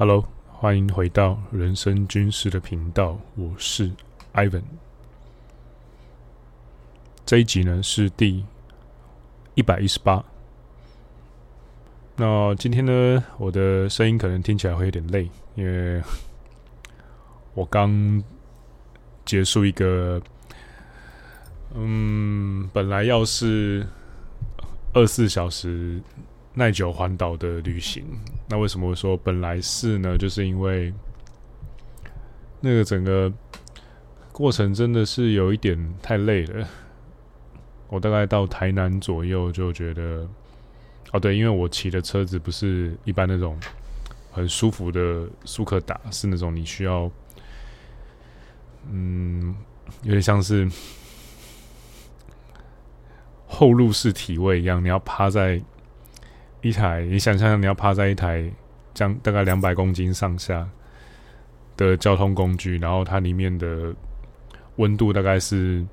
Hello，欢迎回到人生军事的频道，我是 Ivan。这一集呢是第一百一十八。那今天呢，我的声音可能听起来会有点累，因为我刚结束一个，嗯，本来要是二十四小时。耐久环岛的旅行，那为什么说本来是呢？就是因为那个整个过程真的是有一点太累了。我大概到台南左右就觉得，哦对，因为我骑的车子不是一般那种很舒服的舒克达，是那种你需要，嗯，有点像是后入式体位一样，你要趴在。一台，你想象你要趴在一台将大概两百公斤上下的交通工具，然后它里面的温度大概是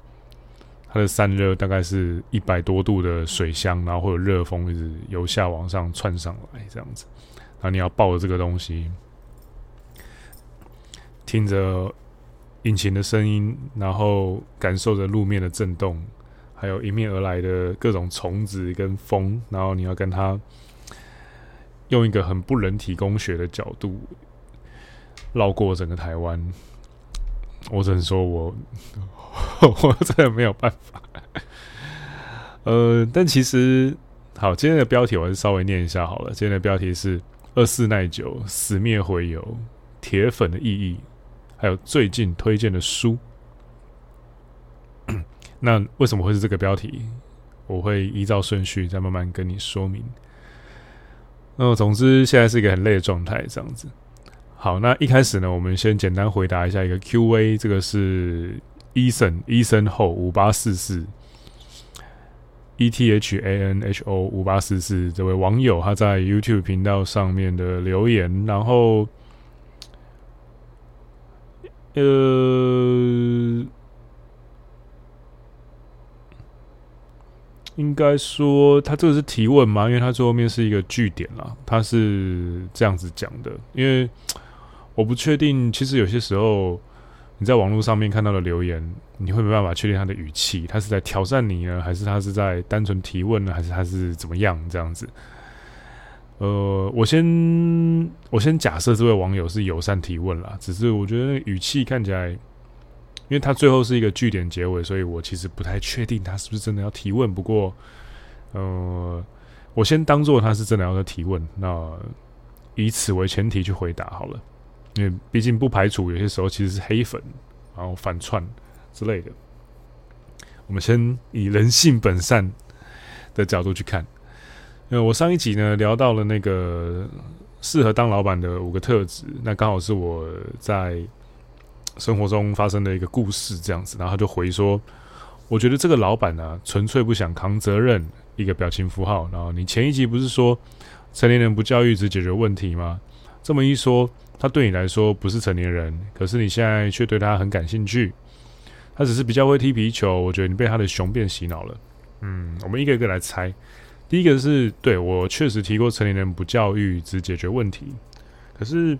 它的散热大概是一百多度的水箱，然后会有热风一直由下往上窜上来这样子，然后你要抱着这个东西，听着引擎的声音，然后感受着路面的震动。还有迎面而来的各种虫子跟风，然后你要跟它用一个很不人体工学的角度绕过整个台湾，我只能说我 我真的没有办法。呃，但其实好，今天的标题我还是稍微念一下好了。今天的标题是“二四耐久，死灭回游，铁粉的意义”，还有最近推荐的书。那为什么会是这个标题？我会依照顺序再慢慢跟你说明。那总之现在是一个很累的状态，这样子。好，那一开始呢，我们先简单回答一下一个 Q&A，这个是 Eason Eason Ho 五八四四 E T H A N H O 五八四四这位网友他在 YouTube 频道上面的留言，然后呃。应该说，他这个是提问吗？因为他最后面是一个句点啦，他是这样子讲的。因为我不确定，其实有些时候你在网络上面看到的留言，你会没办法确定他的语气，他是在挑战你呢，还是他是在单纯提问呢，还是他是怎么样这样子？呃，我先我先假设这位网友是友善提问啦，只是我觉得语气看起来。因为他最后是一个句点结尾，所以我其实不太确定他是不是真的要提问。不过，呃，我先当做他是真的要提问，那以此为前提去回答好了。因为毕竟不排除有些时候其实是黑粉，然后反串之类的。我们先以人性本善的角度去看。呃我上一集呢聊到了那个适合当老板的五个特质，那刚好是我在。生活中发生的一个故事，这样子，然后他就回说：“我觉得这个老板呢，纯粹不想扛责任。”一个表情符号。然后你前一集不是说成年人不教育只解决问题吗？这么一说，他对你来说不是成年人，可是你现在却对他很感兴趣。他只是比较会踢皮球，我觉得你被他的雄辩洗脑了。嗯，我们一个一个来猜。第一个是对，我确实提过成年人不教育只解决问题，可是。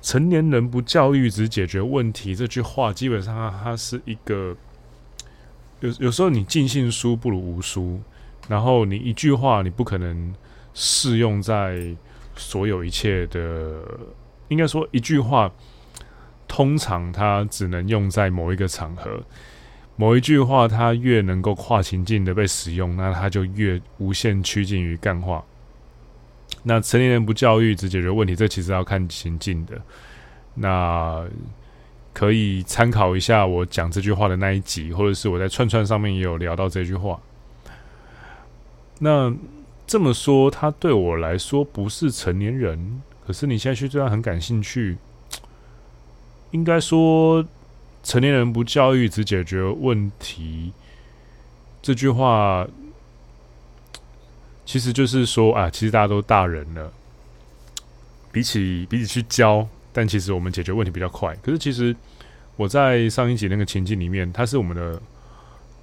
成年人不教育只解决问题这句话，基本上它是一个有有时候你尽信书不如无书，然后你一句话你不可能适用在所有一切的，应该说一句话通常它只能用在某一个场合，某一句话它越能够跨情境的被使用，那它就越无限趋近于干化。那成年人不教育只解决问题，这其实要看情境的。那可以参考一下我讲这句话的那一集，或者是我在串串上面也有聊到这句话。那这么说，他对我来说不是成年人，可是你现在却对他很感兴趣。应该说，成年人不教育只解决问题，这句话。其实就是说啊，其实大家都大人了，比起比起去教，但其实我们解决问题比较快。可是其实我在上一集那个情境里面，他是我们的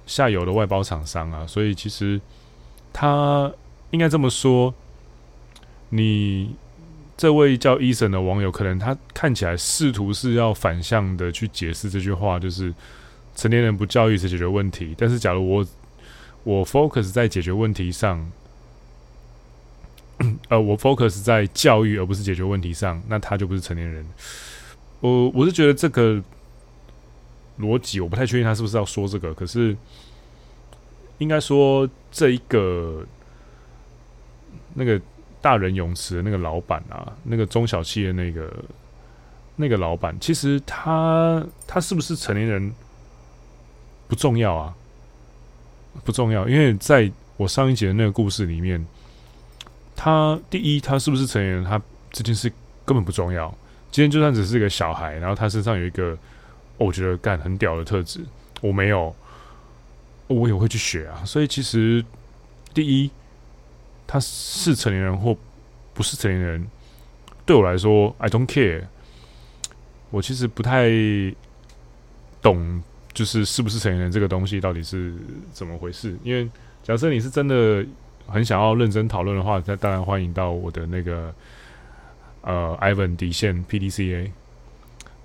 下游的外包厂商啊，所以其实他应该这么说，你这位叫伊森的网友，可能他看起来试图是要反向的去解释这句话，就是成年人不教育是解决问题。但是，假如我我 focus 在解决问题上，呃，我 focus 在教育而不是解决问题上，那他就不是成年人。我我是觉得这个逻辑，我不太确定他是不是要说这个，可是应该说这一个那个。大人泳池的那个老板啊，那个中小企业那个那个老板，其实他他是不是成年人不重要啊，不重要，因为在我上一集的那个故事里面，他第一他是不是成年人，他这件事根本不重要。今天就算只是一个小孩，然后他身上有一个我觉得干很屌的特质，我没有，我也会去学啊。所以其实第一。他是成年人或不是成年人，对我来说，I don't care。我其实不太懂，就是是不是成年人这个东西到底是怎么回事。因为假设你是真的很想要认真讨论的话，那当然欢迎到我的那个呃，Ivan 底线 PDCA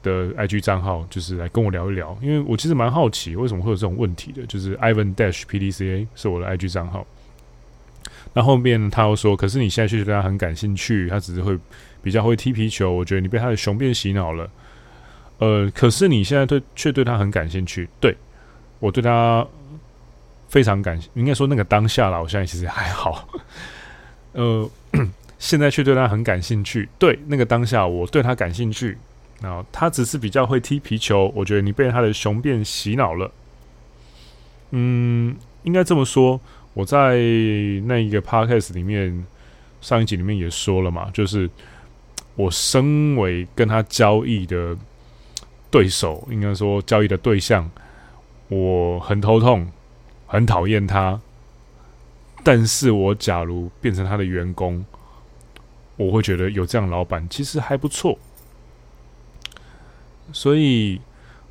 的 IG 账号，就是来跟我聊一聊。因为我其实蛮好奇，为什么会有这种问题的。就是 Ivan Dash PDCA 是我的 IG 账号。那后面他又说：“可是你现在却对他很感兴趣，他只是会比较会踢皮球。我觉得你被他的雄辩洗脑了。呃，可是你现在对却对他很感兴趣。对，我对他非常感，应该说那个当下啦，我现在其实还好。呃，现在却对他很感兴趣。对，那个当下我对他感兴趣。然后他只是比较会踢皮球。我觉得你被他的雄辩洗脑了。嗯，应该这么说。”我在那一个 podcast 里面，上一集里面也说了嘛，就是我身为跟他交易的对手，应该说交易的对象，我很头痛，很讨厌他。但是我假如变成他的员工，我会觉得有这样老板其实还不错。所以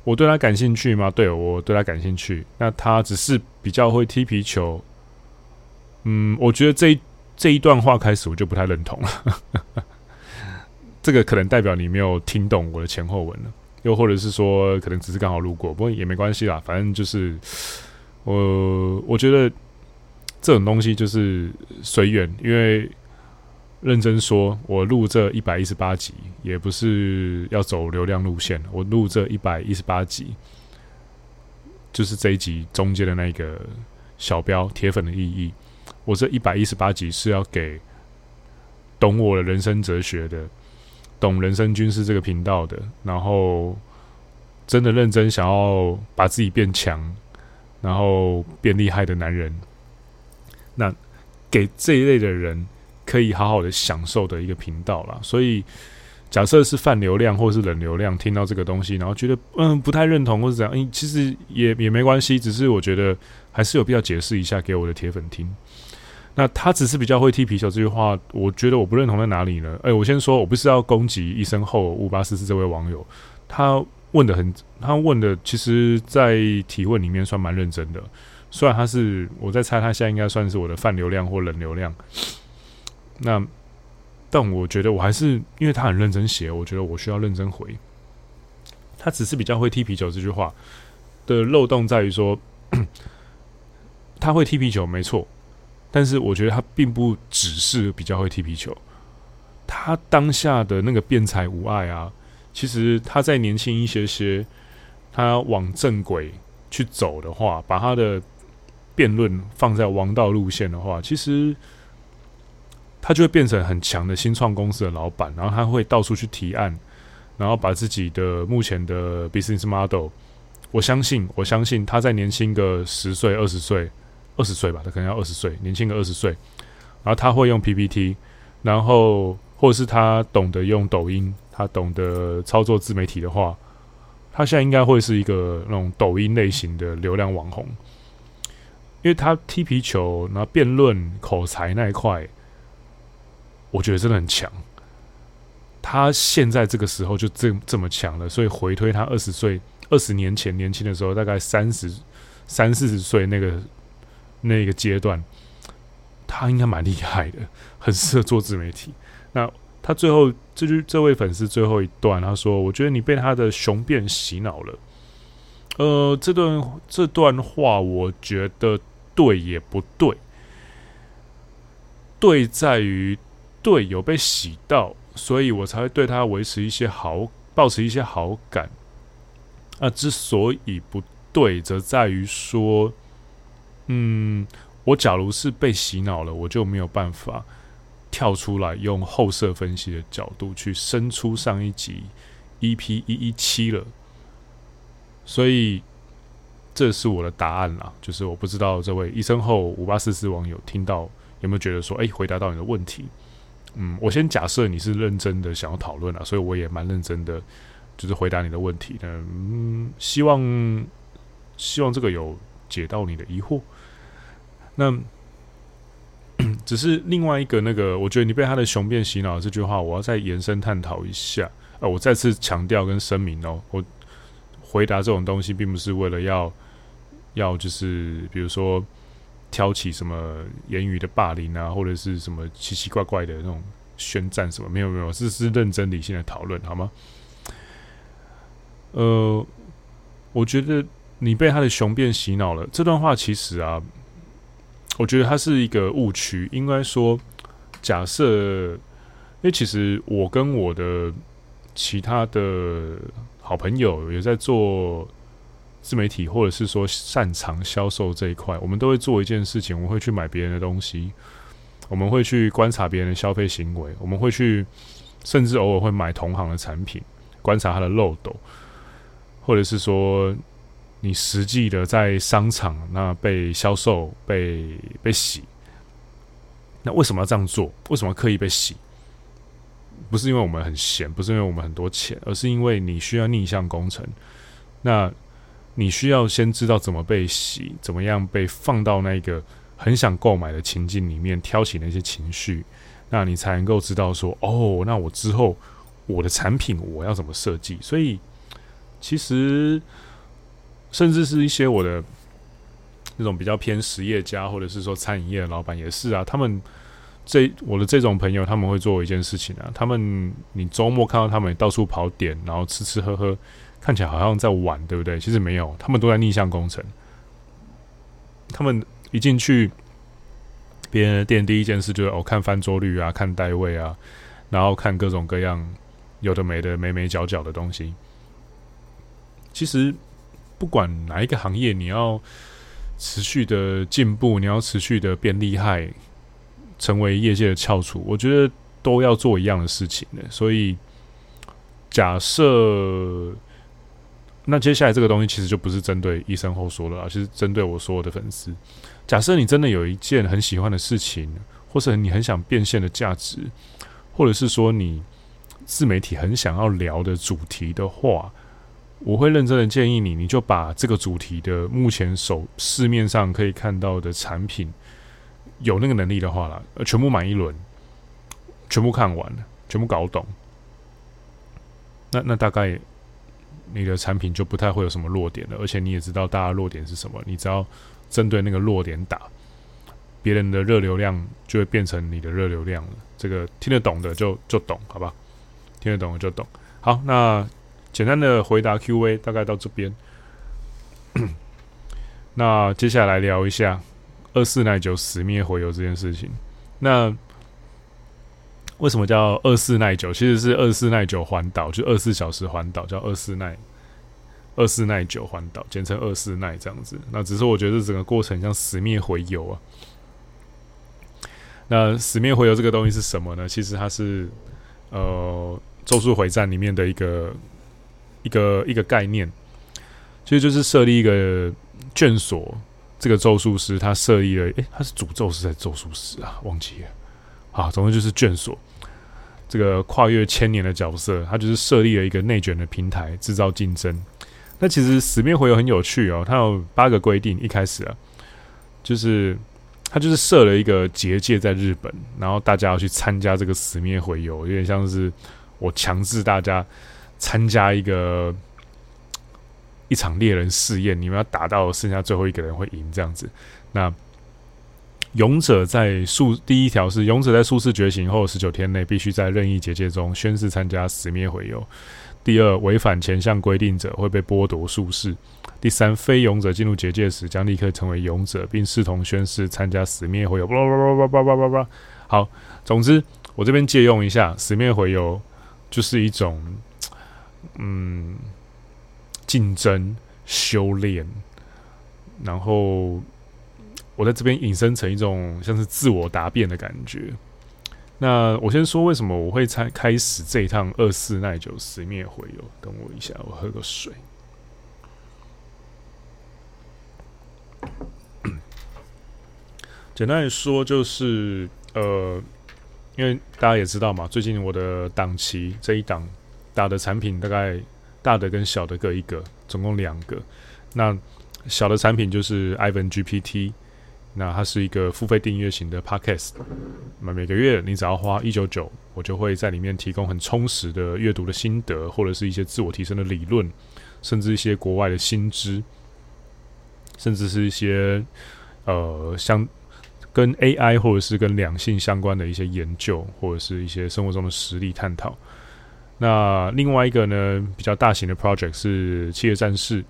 我对他感兴趣吗？对，我对他感兴趣。那他只是比较会踢皮球。嗯，我觉得这这一段话开始我就不太认同了。这个可能代表你没有听懂我的前后文了，又或者是说可能只是刚好路过，不过也没关系啦。反正就是我我觉得这种东西就是随缘，因为认真说，我录这一百一十八集也不是要走流量路线，我录这一百一十八集就是这一集中间的那个小标铁粉的意义。我这一百一十八集是要给懂我的人生哲学的、懂人生军事这个频道的，然后真的认真想要把自己变强，然后变厉害的男人。那给这一类的人可以好好的享受的一个频道啦。所以，假设是泛流量或是冷流量，听到这个东西，然后觉得嗯不太认同或是怎样，其实也也没关系，只是我觉得还是有必要解释一下给我的铁粉听。那他只是比较会踢皮球这句话，我觉得我不认同在哪里呢？哎、我先说，我不是要攻击一生后五八四四这位网友，他问的很，他问的其实，在提问里面算蛮认真的。虽然他是我在猜，他现在应该算是我的泛流量或冷流量。那，但我觉得我还是因为他很认真写，我觉得我需要认真回。他只是比较会踢皮球这句话的漏洞在于说，他会踢皮球，没错。但是我觉得他并不只是比较会踢皮球，他当下的那个辩才无碍啊，其实他再年轻一些些，他往正轨去走的话，把他的辩论放在王道路线的话，其实他就会变成很强的新创公司的老板，然后他会到处去提案，然后把自己的目前的 business model，我相信，我相信他在年轻个十岁、二十岁。二十岁吧，他可能要二十岁，年轻个二十岁，然后他会用 PPT，然后或者是他懂得用抖音，他懂得操作自媒体的话，他现在应该会是一个那种抖音类型的流量网红，因为他踢皮球，然后辩论口才那一块，我觉得真的很强。他现在这个时候就这这么强了，所以回推他二十岁、二十年前年轻的时候，大概三十三四十岁那个。那个阶段，他应该蛮厉害的，很适合做自媒体。那他最后这句这位粉丝最后一段，他说：“我觉得你被他的雄辩洗脑了。”呃，这段这段话，我觉得对也不对。对在于对有被洗到，所以我才会对他维持一些好，保持一些好感。那之所以不对，则在于说，嗯，我假如是被洗脑了，我就没有办法。跳出来用后设分析的角度去伸出上一集 EP 一一七了，所以这是我的答案啦。就是我不知道这位医生后五八四四网友听到有没有觉得说，哎，回答到你的问题。嗯，我先假设你是认真的想要讨论啊，所以我也蛮认真的，就是回答你的问题。嗯，希望希望这个有解到你的疑惑。那。只是另外一个那个，我觉得你被他的雄辩洗脑这句话，我要再延伸探讨一下。呃，我再次强调跟声明哦，我回答这种东西，并不是为了要要就是比如说挑起什么言语的霸凌啊，或者是什么奇奇怪怪的那种宣战什么，没有没有，这是认真理性的讨论，好吗？呃，我觉得你被他的雄辩洗脑了。这段话其实啊。我觉得它是一个误区，应该说，假设，因为其实我跟我的其他的好朋友也在做自媒体，或者是说擅长销售这一块，我们都会做一件事情，我们会去买别人的东西，我们会去观察别人的消费行为，我们会去，甚至偶尔会买同行的产品，观察它的漏斗，或者是说。你实际的在商场那被销售、被被洗，那为什么要这样做？为什么刻意被洗？不是因为我们很闲，不是因为我们很多钱，而是因为你需要逆向工程。那你需要先知道怎么被洗，怎么样被放到那个很想购买的情境里面，挑起那些情绪，那你才能够知道说，哦，那我之后我的产品我要怎么设计？所以其实。甚至是一些我的那种比较偏实业家，或者是说餐饮业的老板也是啊。他们这我的这种朋友，他们会做一件事情啊。他们你周末看到他们到处跑点，然后吃吃喝喝，看起来好像在玩，对不对？其实没有，他们都在逆向工程。他们一进去别人的店，第一件事就是哦，看翻桌率啊，看带位啊，然后看各种各样有的没的、眉眉角角的东西。其实。不管哪一个行业，你要持续的进步，你要持续的变厉害，成为业界的翘楚，我觉得都要做一样的事情的。所以，假设那接下来这个东西其实就不是针对医生后说的，而是针对我所有的粉丝。假设你真的有一件很喜欢的事情，或是你很想变现的价值，或者是说你自媒体很想要聊的主题的话。我会认真的建议你，你就把这个主题的目前手市面上可以看到的产品，有那个能力的话啦，全部买一轮，全部看完，全部搞懂，那那大概你的产品就不太会有什么弱点了，而且你也知道大家弱点是什么，你只要针对那个弱点打，别人的热流量就会变成你的热流量了。这个听得懂的就就懂，好吧？听得懂的就懂。好，那。简单的回答 Q&A 大概到这边，那接下来聊一下二四耐久死灭回游这件事情。那为什么叫二四耐久？其实是二四耐久环岛，就二四小时环岛，叫二四耐二四耐久环岛，简称二四耐这样子。那只是我觉得整个过程像死灭回游啊。那死灭回游这个东西是什么呢？其实它是呃《咒术回战》里面的一个。一个一个概念，其实就是设立一个卷所。这个咒术师他设立了，诶，他是诅咒师还是咒术师啊？忘记了。啊，总之就是卷所。这个跨越千年的角色，他就是设立了一个内卷的平台，制造竞争。那其实死灭回游很有趣哦，它有八个规定。一开始啊，就是他就是设了一个结界在日本，然后大家要去参加这个死灭回游，有点像是我强制大家。参加一个一场猎人试验，你们要打到剩下最后一个人会赢这样子。那勇者在术第一条是勇者在术士觉醒后十九天内必须在任意结界中宣誓参加死灭回游。第二，违反前项规定者会被剥夺术士。第三，非勇者进入结界时将立刻成为勇者，并视同宣誓参加死灭回游。叭叭叭叭叭叭叭。好，总之我这边借用一下，死灭回游就是一种嗯竞争修炼，然后我在这边引申成一种像是自我答辩的感觉。那我先说为什么我会开开始这一趟二四耐久死灭回游。等我一下，我喝个水。简单来说，就是呃，因为大家也知道嘛，最近我的档期这一档大的产品大概大的跟小的各一个，总共两个。那小的产品就是 Ivan GPT。那它是一个付费订阅型的 Podcast，那每个月你只要花一九九，我就会在里面提供很充实的阅读的心得，或者是一些自我提升的理论，甚至一些国外的新知，甚至是一些呃相跟 AI 或者是跟两性相关的一些研究，或者是一些生活中的实例探讨。那另外一个呢，比较大型的 project 是企业战士。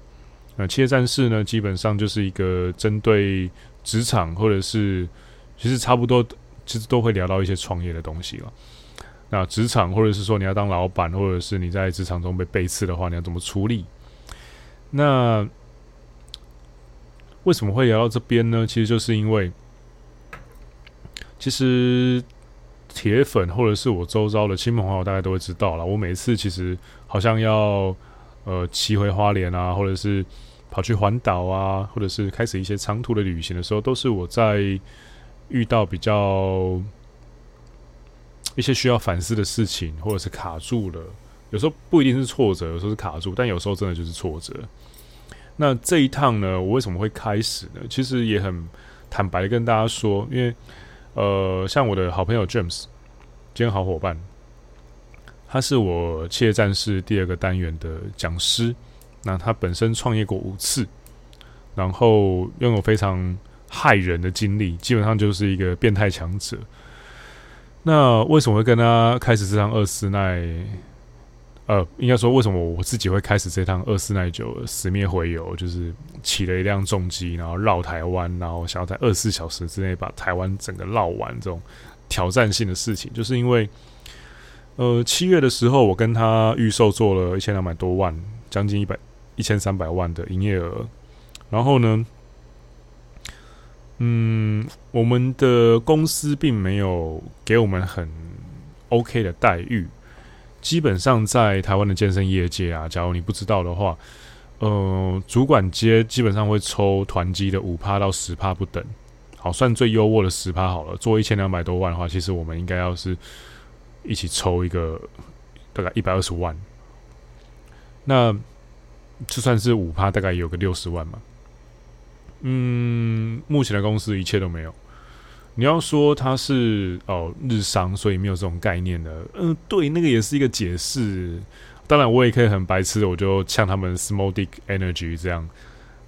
那企业战士呢，基本上就是一个针对职场或者是，其实差不多，其实都会聊到一些创业的东西了。那职场或者是说你要当老板，或者是你在职场中被背刺的话，你要怎么处理？那为什么会聊到这边呢？其实就是因为，其实铁粉或者是我周遭的亲朋好友，大家都会知道了。我每次其实好像要呃骑回花莲啊，或者是。跑去环岛啊，或者是开始一些长途的旅行的时候，都是我在遇到比较一些需要反思的事情，或者是卡住了。有时候不一定是挫折，有时候是卡住，但有时候真的就是挫折。那这一趟呢，我为什么会开始呢？其实也很坦白的跟大家说，因为呃，像我的好朋友 James，兼好伙伴，他是我企业战士第二个单元的讲师。那他本身创业过五次，然后拥有非常骇人的经历，基本上就是一个变态强者。那为什么会跟他开始这场二四耐？呃，应该说为什么我自己会开始这趟二四耐久死灭回游？就是骑了一辆重机，然后绕台湾，然后想要在二十四小时之内把台湾整个绕完这种挑战性的事情，就是因为呃七月的时候，我跟他预售做了一千两百多万，将近一百。一千三百万的营业额，然后呢，嗯，我们的公司并没有给我们很 OK 的待遇。基本上在台湾的健身业界啊，假如你不知道的话，呃，主管阶基本上会抽团绩的五趴到十趴不等。好，算最优渥的十趴好了。做一千两百多万的话，其实我们应该要是一起抽一个大概一百二十万。那就算是五趴，大概有个六十万嘛。嗯，目前的公司一切都没有。你要说它是哦日商，所以没有这种概念的。嗯，对，那个也是一个解释。当然，我也可以很白痴的，我就呛他们 small dick energy 这样。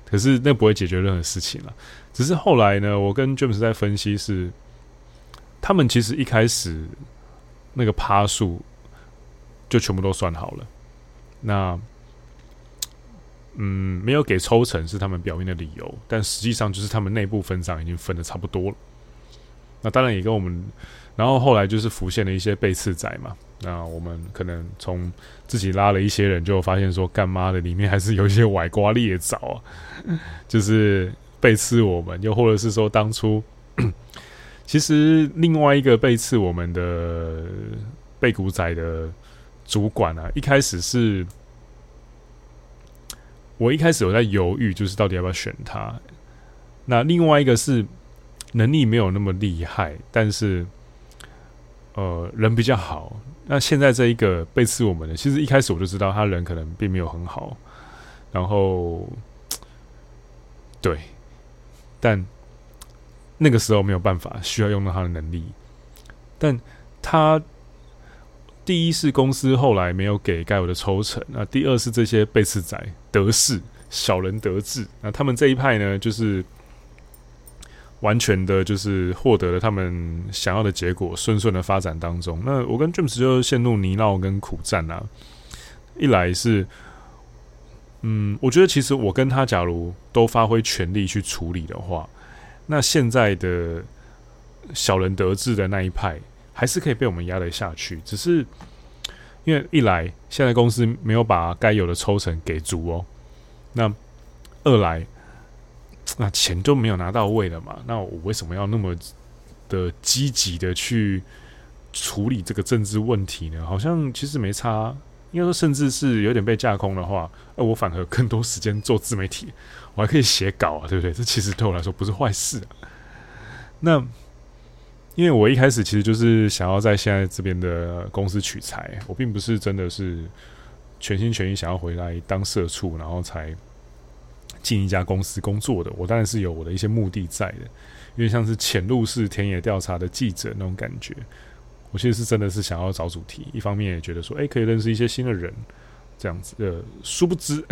可是那不会解决任何事情了。只是后来呢，我跟 James 在分析是，他们其实一开始那个趴数就全部都算好了。那嗯，没有给抽成是他们表面的理由，但实际上就是他们内部分账已经分的差不多了。那当然也跟我们，然后后来就是浮现了一些背刺仔嘛。那我们可能从自己拉了一些人，就发现说干妈的里面还是有一些歪瓜裂枣啊，就是背刺我们，又或者是说当初 其实另外一个背刺我们的背骨仔的主管啊，一开始是。我一开始有在犹豫，就是到底要不要选他。那另外一个是能力没有那么厉害，但是呃人比较好。那现在这一个背刺我们的，其实一开始我就知道他人可能并没有很好。然后对，但那个时候没有办法，需要用到他的能力。但他。第一是公司后来没有给该有的抽成，那第二是这些背刺仔得势，小人得志。那他们这一派呢，就是完全的就是获得了他们想要的结果，顺顺的发展当中。那我跟 James 就陷入泥淖跟苦战啊。一来是，嗯，我觉得其实我跟他假如都发挥全力去处理的话，那现在的小人得志的那一派还是可以被我们压得下去。只是因为一来现在公司没有把该有的抽成给足哦，那二来。那钱都没有拿到位了嘛？那我为什么要那么的积极的去处理这个政治问题呢？好像其实没差，应该说甚至是有点被架空的话，那我反而更多时间做自媒体，我还可以写稿啊，对不对？这其实对我来说不是坏事啊。那因为我一开始其实就是想要在现在这边的公司取材，我并不是真的是全心全意想要回来当社畜，然后才。进一家公司工作的，我当然是有我的一些目的在的，因为像是潜入式田野调查的记者那种感觉，我其实是真的是想要找主题，一方面也觉得说，哎、可以认识一些新的人，这样子。呃，殊不知，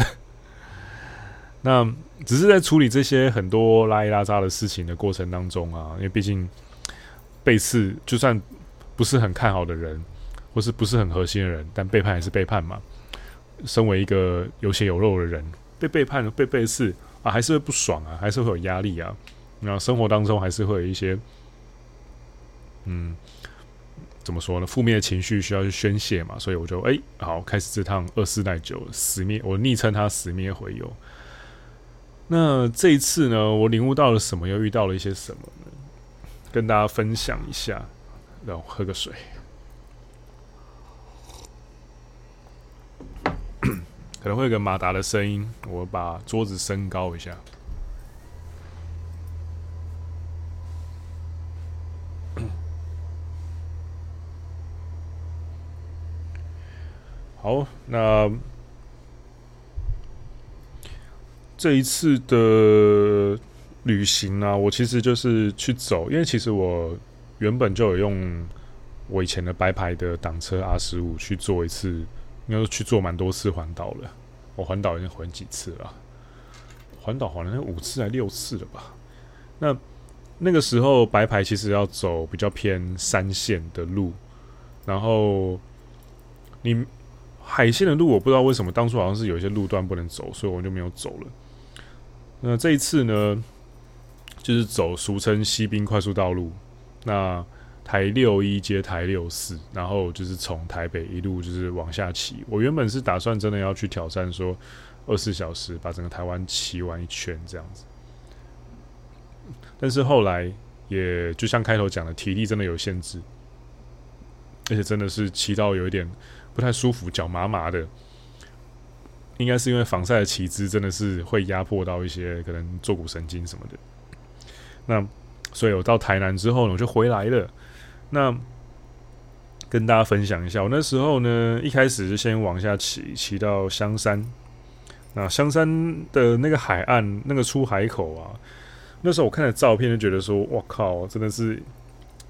那只是在处理这些很多拉一拉渣的事情的过程当中啊，因为毕竟背刺，就算不是很看好的人，或是不是很核心的人，但背叛还是背叛嘛。身为一个有血有肉的人。被背叛了，被背刺啊，还是会不爽啊，还是会有压力啊。然后生活当中还是会有一些，嗯，怎么说呢？负面的情绪需要去宣泄嘛。所以我就哎、好，开始这趟二四耐久死灭，我昵称它“死灭回游”。那这一次呢，我领悟到了什么？又遇到了一些什么呢？跟大家分享一下。让我喝个水。可能会有个马达的声音，我把桌子升高一下。好，那这一次的旅行呢，我其实就是去走，因为其实我原本就有用我以前的白牌的挡车 R 十五去做一次。应该说去做蛮多次环岛了，我环岛已经环几次了，环岛好像有五次还六次了吧？那那个时候白牌其实要走比较偏山线的路，然后你海线的路我不知道为什么当初好像是有一些路段不能走，所以我就没有走了。那这一次呢，就是走俗称西滨快速道路，那。台六一接台六四，然后就是从台北一路就是往下骑。我原本是打算真的要去挑战，说二十四小时把整个台湾骑完一圈这样子。但是后来也就像开头讲的，体力真的有限制，而且真的是骑到有一点不太舒服，脚麻麻的。应该是因为防晒的骑姿真的是会压迫到一些可能坐骨神经什么的。那所以我到台南之后呢，我就回来了。那跟大家分享一下，我那时候呢，一开始是先往下骑，骑到香山。那香山的那个海岸，那个出海口啊，那时候我看了照片就觉得说，哇靠，真的是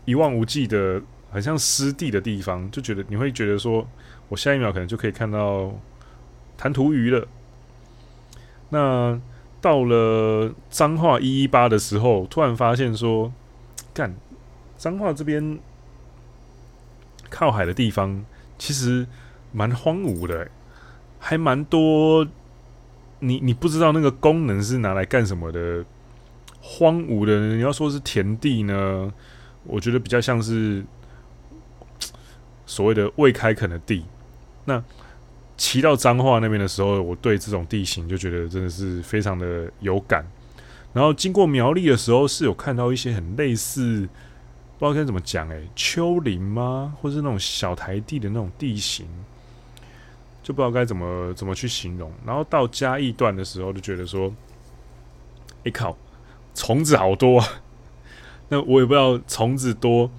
一望无际的，很像湿地的地方，就觉得你会觉得说，我下一秒可能就可以看到弹涂鱼了。那到了彰化一一八的时候，突然发现说，干彰化这边。靠海的地方其实蛮荒芜的，还蛮多你你不知道那个功能是拿来干什么的荒芜的。你要说是田地呢，我觉得比较像是 所谓的未开垦的地。那骑到彰化那边的时候，我对这种地形就觉得真的是非常的有感。然后经过苗栗的时候，是有看到一些很类似。不知道该怎么讲诶，丘陵吗？或是那种小台地的那种地形，就不知道该怎么怎么去形容。然后到嘉义段的时候，就觉得说，哎靠，虫子好多啊！那我也不知道虫子多，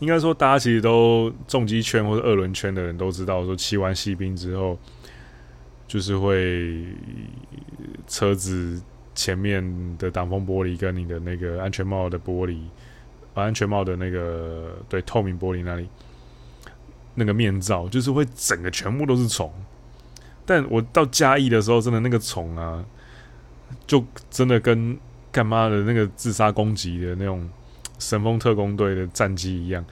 应该说大家其实都重机圈或者二轮圈的人都知道，说骑完西滨之后，就是会车子前面的挡风玻璃跟你的那个安全帽的玻璃。把安全帽的那个对透明玻璃那里，那个面罩就是会整个全部都是虫。但我到嘉义的时候，真的那个虫啊，就真的跟干嘛的那个自杀攻击的那种神风特攻队的战机一样。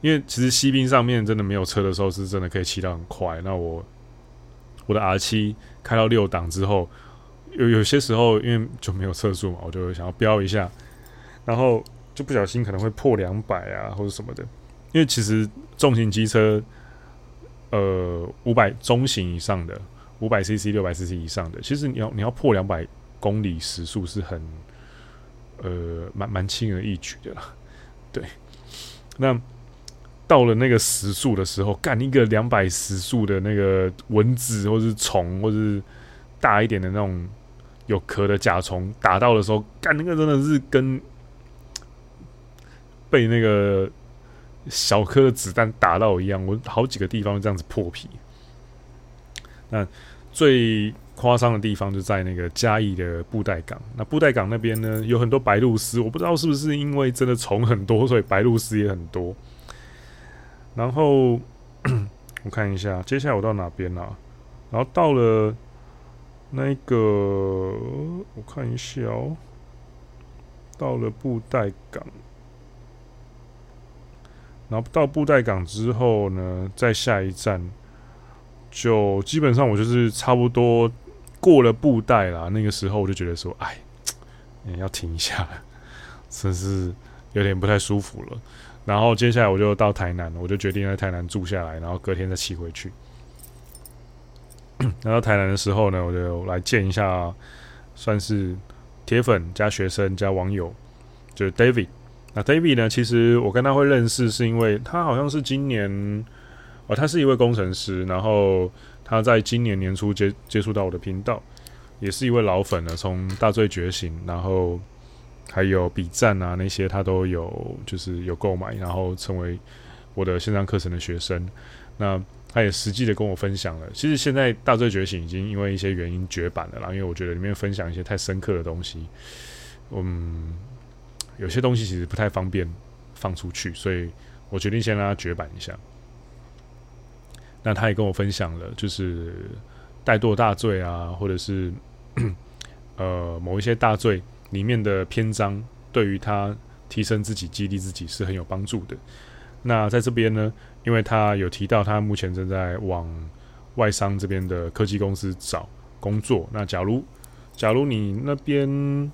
因为其实西滨上面真的没有车的时候，是真的可以骑到很快。那我我的 R 七开到六档之后，有有些时候因为就没有测速嘛，我就想要飙一下，然后就不小心可能会破两百啊或者什么的。因为其实重型机车，呃，五百中型以上的，五百 CC、六百 CC 以上的，其实你要你要破两百公里时速是很，呃，蛮蛮轻而易举的啦。对，那。到了那个时速的时候，干一个两百时速的那个蚊子，或是虫，或是大一点的那种有壳的甲虫打到的时候，干那个真的是跟被那个小颗的子弹打到一样，我好几个地方这样子破皮。那最夸张的地方就在那个嘉义的布袋港。那布袋港那边呢，有很多白鹭鸶，我不知道是不是因为真的虫很多，所以白鹭鸶也很多。然后我看一下，接下来我到哪边了啊？然后到了那个，我看一下哦，到了布袋港。然后到布袋港之后呢，在下一站就基本上我就是差不多过了布袋啦。那个时候我就觉得说，哎，要停一下了，真是有点不太舒服了。然后接下来我就到台南，我就决定在台南住下来，然后隔天再骑回去。来到台南的时候呢，我就来见一下，算是铁粉加学生加网友，就是 David。那 David 呢，其实我跟他会认识，是因为他好像是今年，哦，他是一位工程师，然后他在今年年初接接触到我的频道，也是一位老粉了，从大罪觉醒，然后。还有笔战啊，那些他都有，就是有购买，然后成为我的线上课程的学生。那他也实际的跟我分享了。其实现在大罪觉醒已经因为一些原因绝版了啦，因为我觉得里面分享一些太深刻的东西，嗯，有些东西其实不太方便放出去，所以我决定先让他绝版一下。那他也跟我分享了，就是怠惰大罪啊，或者是 呃某一些大罪。里面的篇章对于他提升自己、激励自己是很有帮助的。那在这边呢，因为他有提到他目前正在往外商这边的科技公司找工作。那假如假如你那边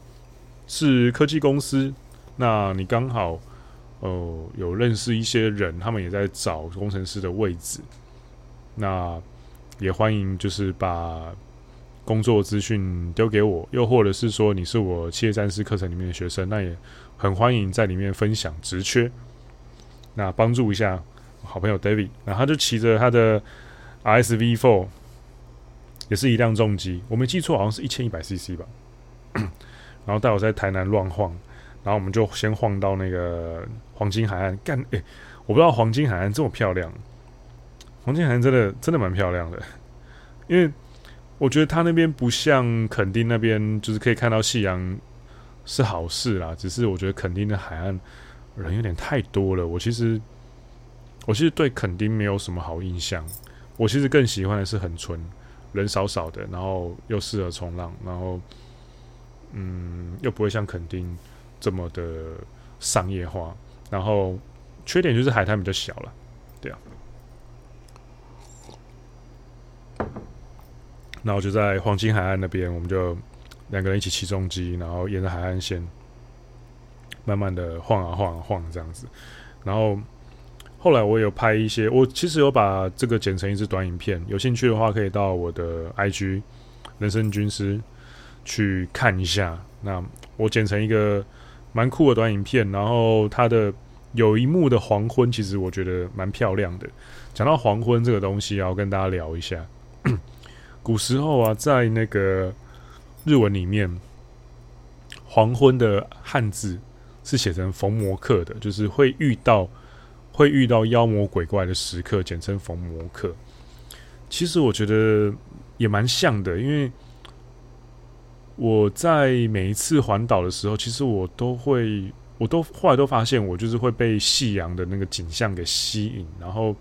是科技公司，那你刚好呃有认识一些人，他们也在找工程师的位置，那也欢迎就是把。工作资讯丢给我，又或者是说你是我企业战士课程里面的学生，那也很欢迎在里面分享职缺，那帮助一下好朋友 David。那他就骑着他的 RSV4，也是一辆重机，我没记错，好像是一千一百 CC 吧。然后带我在台南乱晃，然后我们就先晃到那个黄金海岸。干，诶、我不知道黄金海岸这么漂亮，黄金海岸真的真的蛮漂亮的，因为。我觉得它那边不像垦丁那边，就是可以看到夕阳是好事啦。只是我觉得垦丁的海岸人有点太多了。我其实我其实对垦丁没有什么好印象。我其实更喜欢的是很纯，人少少的，然后又适合冲浪，然后嗯，又不会像垦丁这么的商业化。然后缺点就是海滩比较小了，对啊。然后就在黄金海岸那边，我们就两个人一起骑重机，然后沿着海岸线慢慢的晃啊晃啊晃这样子。然后后来我有拍一些，我其实有把这个剪成一支短影片，有兴趣的话可以到我的 IG 人生军师去看一下。那我剪成一个蛮酷的短影片，然后它的有一幕的黄昏，其实我觉得蛮漂亮的。讲到黄昏这个东西，要跟大家聊一下。古时候啊，在那个日文里面，黄昏的汉字是写成逢魔客的，就是会遇到会遇到妖魔鬼怪的时刻，简称逢魔客。其实我觉得也蛮像的，因为我在每一次环岛的时候，其实我都会，我都后来都发现，我就是会被夕阳的那个景象给吸引，然后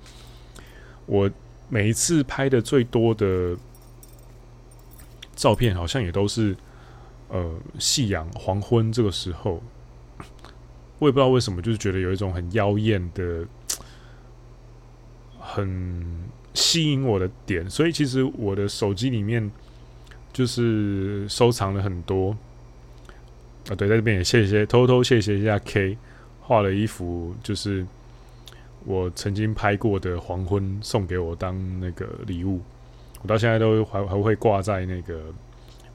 我每一次拍的最多的。照片好像也都是呃夕阳黄昏这个时候，我也不知道为什么，就是觉得有一种很妖艳的、很吸引我的点，所以其实我的手机里面就是收藏了很多。啊，对，在这边也谢谢，偷偷谢谢一下 K 画了一幅，就是我曾经拍过的黄昏，送给我当那个礼物。我到现在都还还会挂在那个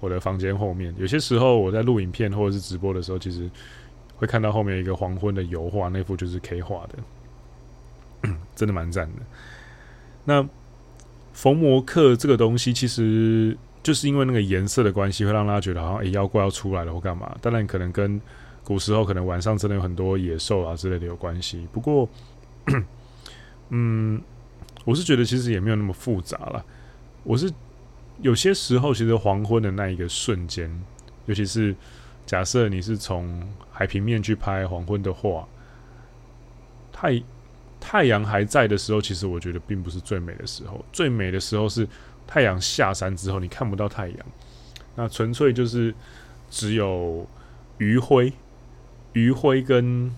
我的房间后面。有些时候我在录影片或者是直播的时候，其实会看到后面一个黄昏的油画，那幅就是 K 画的，真的蛮赞的。那缝膜课这个东西，其实。就是因为那个颜色的关系，会让大家觉得好像诶、妖怪要出来了或干嘛。当然可能跟古时候可能晚上真的有很多野兽啊之类的有关系。不过，嗯，我是觉得其实也没有那么复杂了。我是有些时候其实黄昏的那一个瞬间，尤其是假设你是从海平面去拍黄昏的话，太太阳还在的时候，其实我觉得并不是最美的时候。最美的时候是。太阳下山之后，你看不到太阳，那纯粹就是只有余晖、余晖跟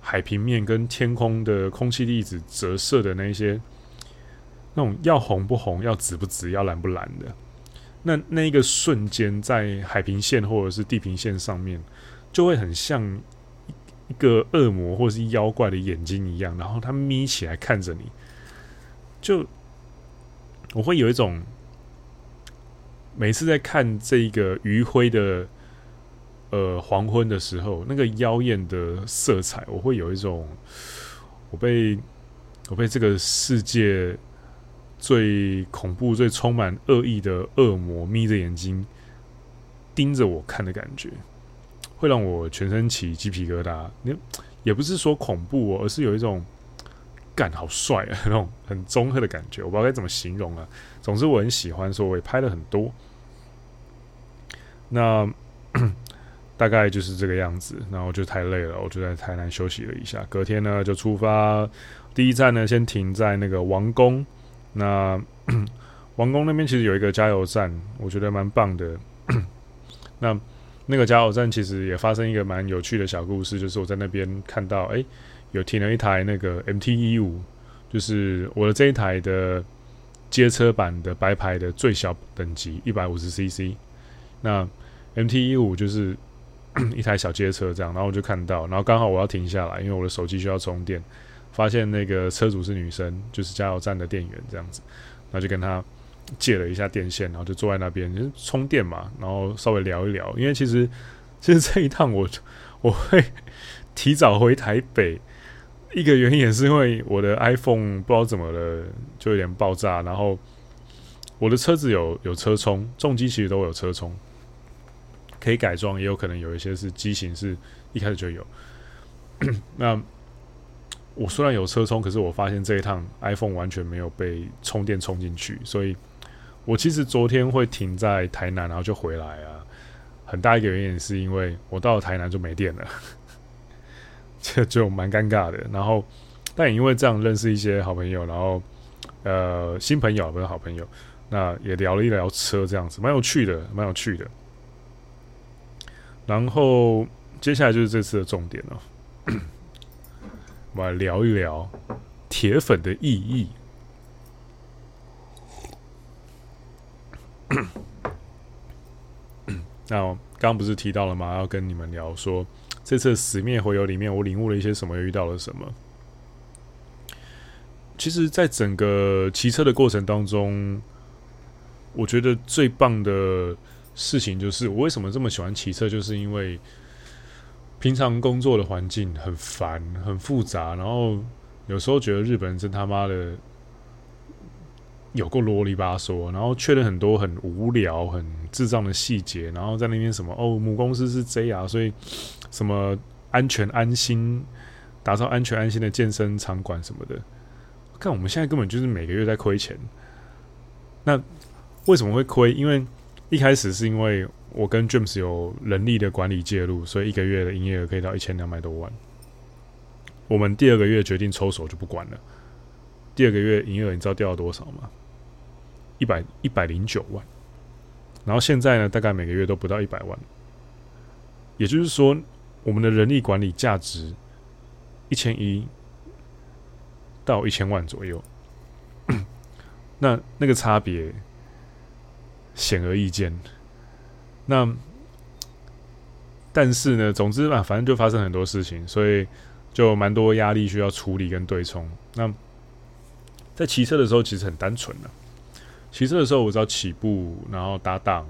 海平面跟天空的空气粒子折射的那些，那种要红不红、要紫不紫、要蓝不蓝的，那那一个瞬间在海平线或者是地平线上面，就会很像一个恶魔或者是妖怪的眼睛一样，然后他眯起来看着你，就。我会有一种，每次在看这个余晖的呃黄昏的时候，那个妖艳的色彩，我会有一种我被我被这个世界最恐怖、最充满恶意的恶魔眯着眼睛盯着我看的感觉，会让我全身起鸡皮疙瘩。你也不是说恐怖哦，而是有一种。干好帅啊，那种很中和的感觉，我不知道该怎么形容啊。总之我很喜欢，所以我也拍了很多。那 大概就是这个样子。然后就太累了，我就在台南休息了一下。隔天呢就出发，第一站呢先停在那个王宫。那 王宫那边其实有一个加油站，我觉得蛮棒的。那那个加油站其实也发生一个蛮有趣的小故事，就是我在那边看到，哎、有停了一台那个 MT-15，就是我的这一台的街车版的白牌的最小等级一百五十 CC。那 MT-15 就是 一台小街车这样，然后我就看到，然后刚好我要停下来，因为我的手机需要充电，发现那个车主是女生，就是加油站的店员这样子，然后就跟他借了一下电线，然后就坐在那边就充电嘛，然后稍微聊一聊，因为其实其实这一趟我我会提早回台北。一个原因也是因为我的 iPhone 不知道怎么了，就有点爆炸。然后我的车子有有车充，重机其实都有车充，可以改装，也有可能有一些是机型是一开始就有。那我虽然有车充，可是我发现这一趟 iPhone 完全没有被充电充进去，所以我其实昨天会停在台南，然后就回来啊。很大一个原因是因为我到了台南就没电了。这就蛮尴尬的，然后，但也因为这样认识一些好朋友，然后，呃，新朋友不是好朋友，那也聊了一聊车，这样子蛮有趣的，蛮有趣的。然后接下来就是这次的重点了，我来聊一聊铁粉的意义。那刚刚不是提到了吗？要跟你们聊说。这次死灭回游里面，我领悟了一些什么，又遇到了什么？其实，在整个骑车的过程当中，我觉得最棒的事情就是，我为什么这么喜欢骑车，就是因为平常工作的环境很烦、很复杂，然后有时候觉得日本人真他妈的。有够啰里吧嗦，然后确认很多很无聊、很智障的细节，然后在那边什么哦，母公司是 JR，所以什么安全安心，打造安全安心的健身场馆什么的。看我们现在根本就是每个月在亏钱。那为什么会亏？因为一开始是因为我跟 James 有人力的管理介入，所以一个月的营业额可以到一千两百多万。我们第二个月决定抽手就不管了。第二个月营业额你知道掉了多少吗？一百一百零九万，然后现在呢，大概每个月都不到一百万。也就是说，我们的人力管理价值一千一到一千万左右。那那个差别显而易见。那但是呢，总之嘛，反正就发生很多事情，所以就蛮多压力需要处理跟对冲。那在骑车的时候，其实很单纯的。骑车的时候，我只要起步，然后搭档，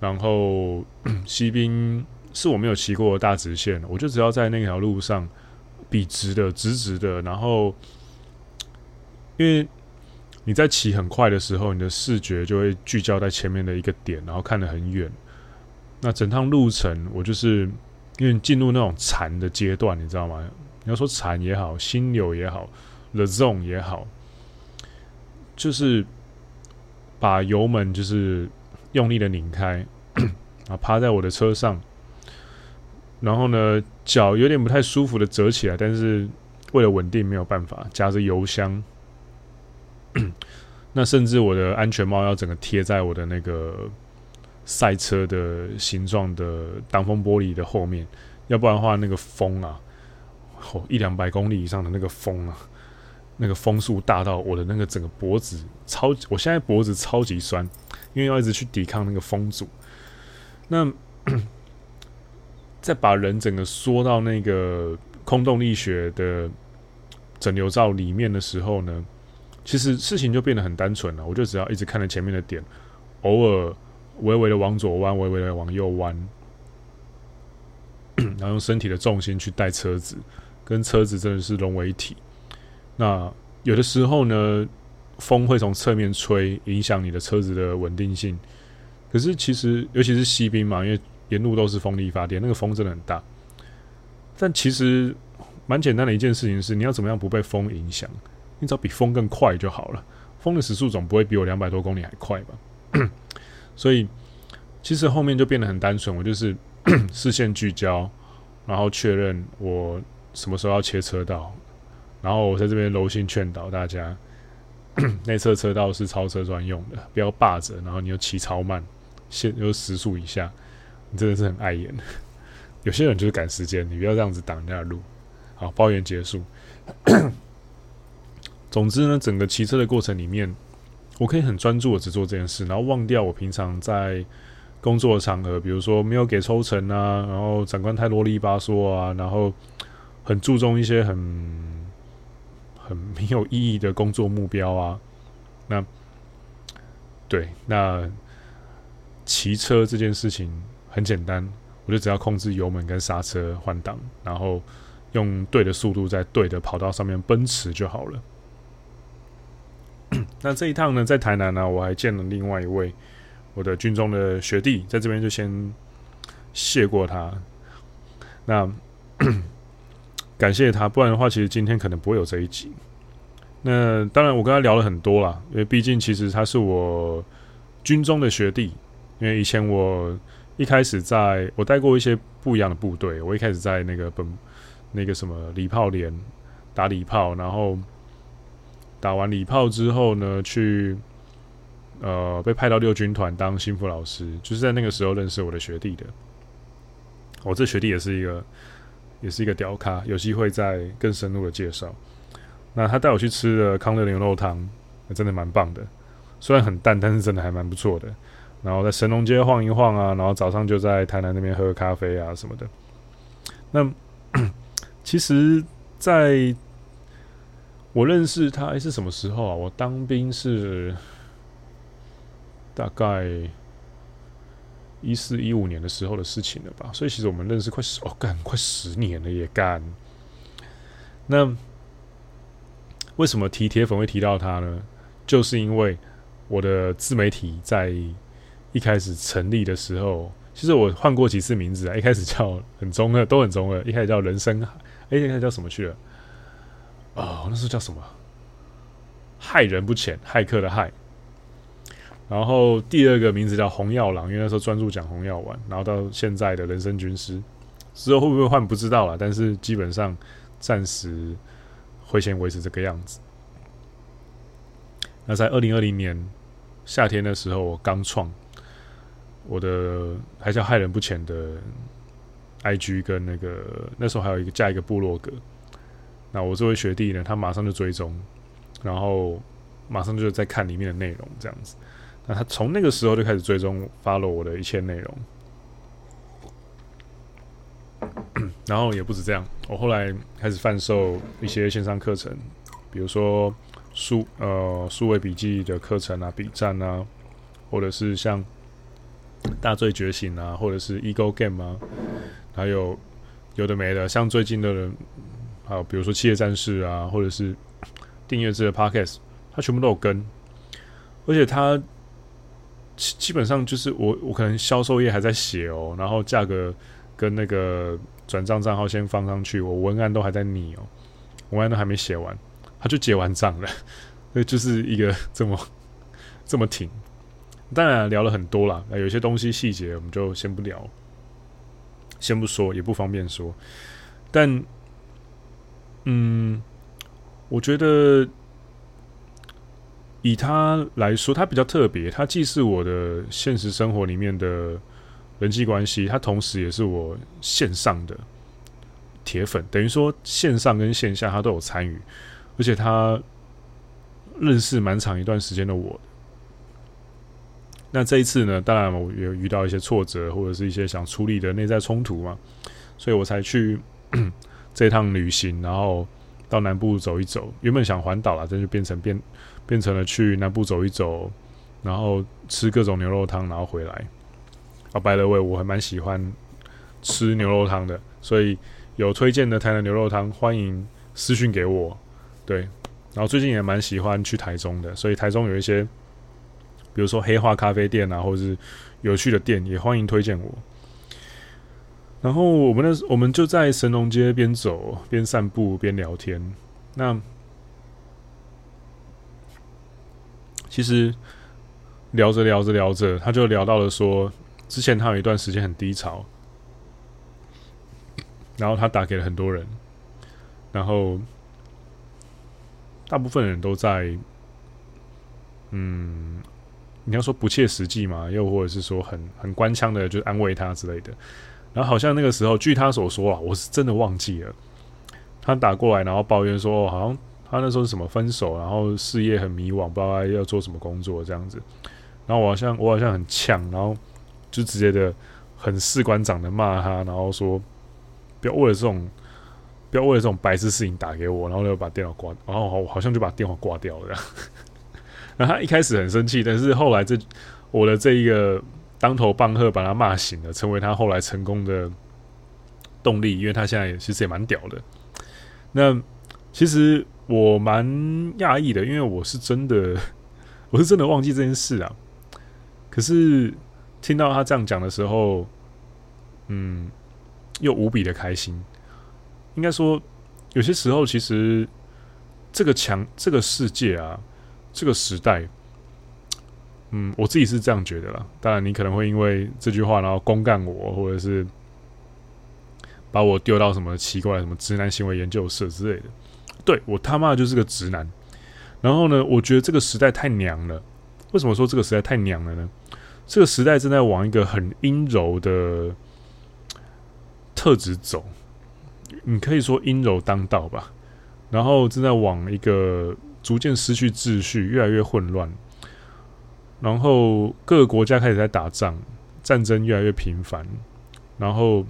然后 西滨是我没有骑过的大直线，我就只要在那条路上笔直的、直直的，然后因为。你在骑很快的时候，你的视觉就会聚焦在前面的一个点，然后看得很远。那整趟路程，我就是因为进入那种禅的阶段，你知道吗？你要说禅也好，心流也好，the zone 也好，就是把油门就是用力的拧开，啊，趴在我的车上，然后呢，脚有点不太舒服的折起来，但是为了稳定，没有办法夹着油箱。那甚至我的安全帽要整个贴在我的那个赛车的形状的挡风玻璃的后面，要不然的话，那个风啊，哦，一两百公里以上的那个风啊，那个风速大到我的那个整个脖子超，我现在脖子超级酸，因为要一直去抵抗那个风阻。那再把人整个缩到那个空动力学的整流罩里面的时候呢，其实事情就变得很单纯了，我就只要一直看着前面的点，偶尔微微的往左弯，微微的往右弯，然后用身体的重心去带车子，跟车子真的是融为一体。那有的时候呢，风会从侧面吹，影响你的车子的稳定性。可是其实，尤其是西滨嘛，因为沿路都是风力发电，那个风真的很大。但其实蛮简单的一件事情是，你要怎么样不被风影响？你只要比风更快就好了，风的时速总不会比我两百多公里还快吧？所以其实后面就变得很单纯，我就是 视线聚焦，然后确认我什么时候要切车道，然后我在这边柔性劝导大家，内侧车道是超车专用的，不要霸着，然后你又骑超慢，限又时速以下，你真的是很碍眼。有些人就是赶时间，你不要这样子挡人家的路。好，抱怨结束。总之呢，整个骑车的过程里面，我可以很专注的只做这件事，然后忘掉我平常在工作的场合，比如说没有给抽成啊，然后长官太啰里吧嗦啊，然后很注重一些很很没有意义的工作目标啊。那对，那骑车这件事情很简单，我就只要控制油门跟刹车换挡，然后用对的速度在对的跑道上面奔驰就好了。那这一趟呢，在台南呢、我还见了另外一位我的军中的学弟，在这边就先谢过他。那 感谢他，不然的话，其实今天可能不会有这一集。那当然，我跟他聊了很多啦，因为毕竟其实他是我军中的学弟。因为以前我一开始在我带过一些不一样的部队，我一开始在那个本那个什么礼炮连打礼炮，然后。打完礼炮之后呢，去呃被派到六军团当心腹老师，就是在那个时候认识我的学弟的。我这学弟也是一个，也是一个屌咖，有机会再更深入的介绍。那他带我去吃的康乐牛肉汤，真的蛮棒的，虽然很淡，但是真的还蛮不错的。然后在神农街晃一晃啊，然后早上就在台南那边喝咖啡啊什么的。那 其实，在我认识他是什么时候啊？我当兵是大概一四一五年的时候的事情了吧，所以其实我们认识快十哦，干快十年了也干。那为什么提铁粉会提到他呢？就是因为我的自媒体在一开始成立的时候，其实我换过几次名字啊，一开始叫很中二，都很中二，一开始叫人生海，哎，一开始叫什么去了？哦，那是叫什么？害人不浅，骇客的骇。然后第二个名字叫红药郎，因为那时候专注讲红药丸。然后到现在的人生军师，之后会不会换不知道了，但是基本上暂时会先维持这个样子。那在二零二零年夏天的时候，我刚创，我的还叫害人不浅的 IG 跟那个那时候还有一个加一个部落格。那我这位学弟呢，他马上就追踪，然后马上就在看里面的内容，这样子。那他从那个时候就开始追踪 follow 我的一切内容，然后也不止这样，我后来开始贩售一些线上课程，比如说数呃数位笔记的课程啊，笔战啊，或者是像大罪觉醒啊，或者是 Ego Game 啊，还有有的没的，像最近的人。还有比如说企业战士啊，或者是订阅制的 Podcast，它全部都有跟，而且它基基本上就是我我可能销售页还在写哦，然后价格跟那个转账账号先放上去，我文案都还在拟哦，文案都还没写完，他就结完账了，所 以就是一个这么这么挺。当然聊了很多啦，有些东西细节我们就先不聊，先不说，也不方便说，但。嗯，我觉得以他来说，他比较特别。他既是我的现实生活里面的人际关系，他同时也是我线上的铁粉。等于说，线上跟线下他都有参与，而且他认识蛮长一段时间的我。那这一次呢，当然我有遇到一些挫折，或者是一些想处理的内在冲突嘛，所以我才去。这趟旅行，然后到南部走一走。原本想环岛了，这就变成变变成了去南部走一走，然后吃各种牛肉汤，然后回来。啊，by the way，我还蛮喜欢吃牛肉汤的，所以有推荐的台南牛肉汤，欢迎私讯给我。对，然后最近也蛮喜欢去台中的，所以台中有一些，比如说黑化咖啡店啊，或者是有趣的店，也欢迎推荐我。然后我们那我们就在神农街边走边散步边聊天。那其实聊着聊着聊着，他就聊到了说，之前他有一段时间很低潮，然后他打给了很多人，然后大部分人都在，嗯，你要说不切实际嘛，又或者是说很很官腔的，就安慰他之类的。然后好像那个时候，据他所说啊，我是真的忘记了。他打过来，然后抱怨说，好像他那时候是什么分手，然后事业很迷惘，不知道要做什么工作这样子。然后我好像我好像很呛，然后就直接的很士官长的骂他，然后说不要为了这种不要为了这种白痴事情打给我，然后就把电脑挂，然后好像就把电话挂掉了。然后他一开始很生气，但是后来这我的这一个。当头棒喝，把他骂醒了，成为他后来成功的动力。因为他现在其实也蛮屌的。那其实我蛮讶异的，因为我是真的，我是真的忘记这件事啊。可是听到他这样讲的时候，嗯，又无比的开心。应该说，有些时候其实这个强，这个世界啊，这个时代。嗯，我自己是这样觉得啦。当然，你可能会因为这句话，然后公干我，或者是把我丢到什么奇怪、什么直男行为研究社之类的。对，我他妈就是个直男。然后呢，我觉得这个时代太娘了。为什么说这个时代太娘了呢？这个时代正在往一个很阴柔的特质走，你可以说阴柔当道吧。然后正在往一个逐渐失去秩序、越来越混乱。然后各个国家开始在打仗，战争越来越频繁，然后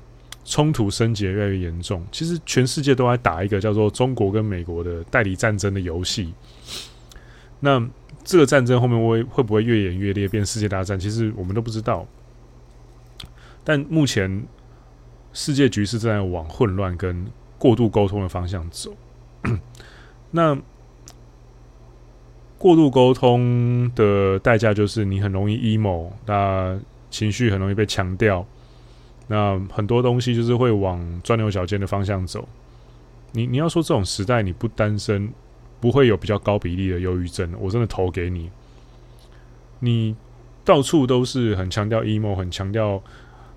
冲突升级越来越严重。其实全世界都在打一个叫做中国跟美国的代理战争的游戏。那这个战争后面会会不会越演越烈，变世界大战？其实我们都不知道。但目前世界局势正在往混乱跟过度沟通的方向走。那。过度沟通的代价就是你很容易 emo，那情绪很容易被强调，那很多东西就是会往钻牛角尖的方向走。你你要说这种时代你不单身，不会有比较高比例的忧郁症，我真的投给你。你到处都是很强调 emo，很强调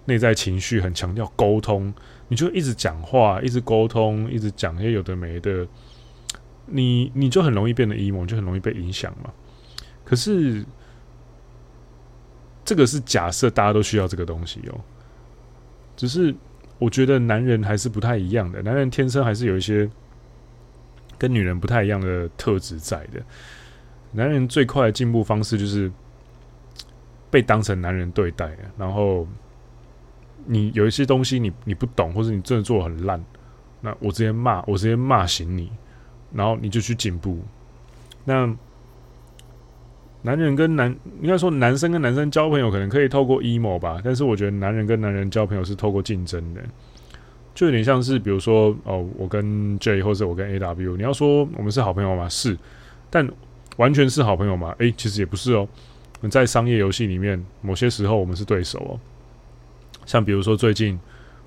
内在情绪，很强调沟通，你就一直讲话，一直沟通，一直讲些有的没的。你你就很容易变得 emo，就很容易被影响嘛。可是这个是假设大家都需要这个东西哦。只是我觉得男人还是不太一样的，男人天生还是有一些跟女人不太一样的特质在的。男人最快的进步方式就是被当成男人对待，然后你有一些东西你你不懂，或者你真的做的很烂，那我直接骂，我直接骂醒你，然后你就去进步。那男人跟男，应该说男生跟男生交朋友可能可以透过 emo 吧，但是我觉得男人跟男人交朋友是透过竞争的，就有点像是比如说哦，我跟 J 或者我跟 AW，你要说我们是好朋友吗？是，但。完全是好朋友吗？诶，其实也不是哦。在商业游戏里面，某些时候我们是对手哦。像比如说最近，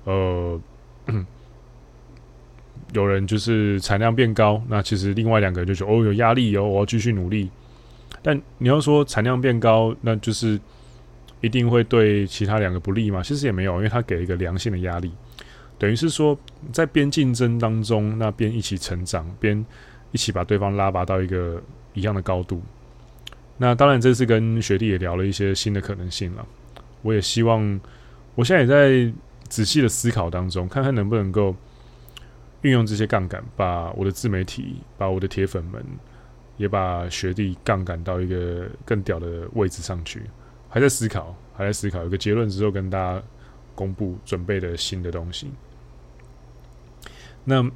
呃，有人就是产量变高，那其实另外两个就觉得哦，有压力哦，我要继续努力。但你要说产量变高，那就是一定会对其他两个不利吗？其实也没有，因为他给一个良性的压力，等于是说在边竞争当中，那边一起成长，边一起把对方拉拔到一个。一样的高度，那当然这次跟学弟也聊了一些新的可能性了。我也希望，我现在也在仔细的思考当中，看看能不能够运用这些杠杆，把我的自媒体，把我的铁粉们，也把学弟杠杆到一个更屌的位置上去。还在思考，还在思考，有个结论之后跟大家公布准备的新的东西。那。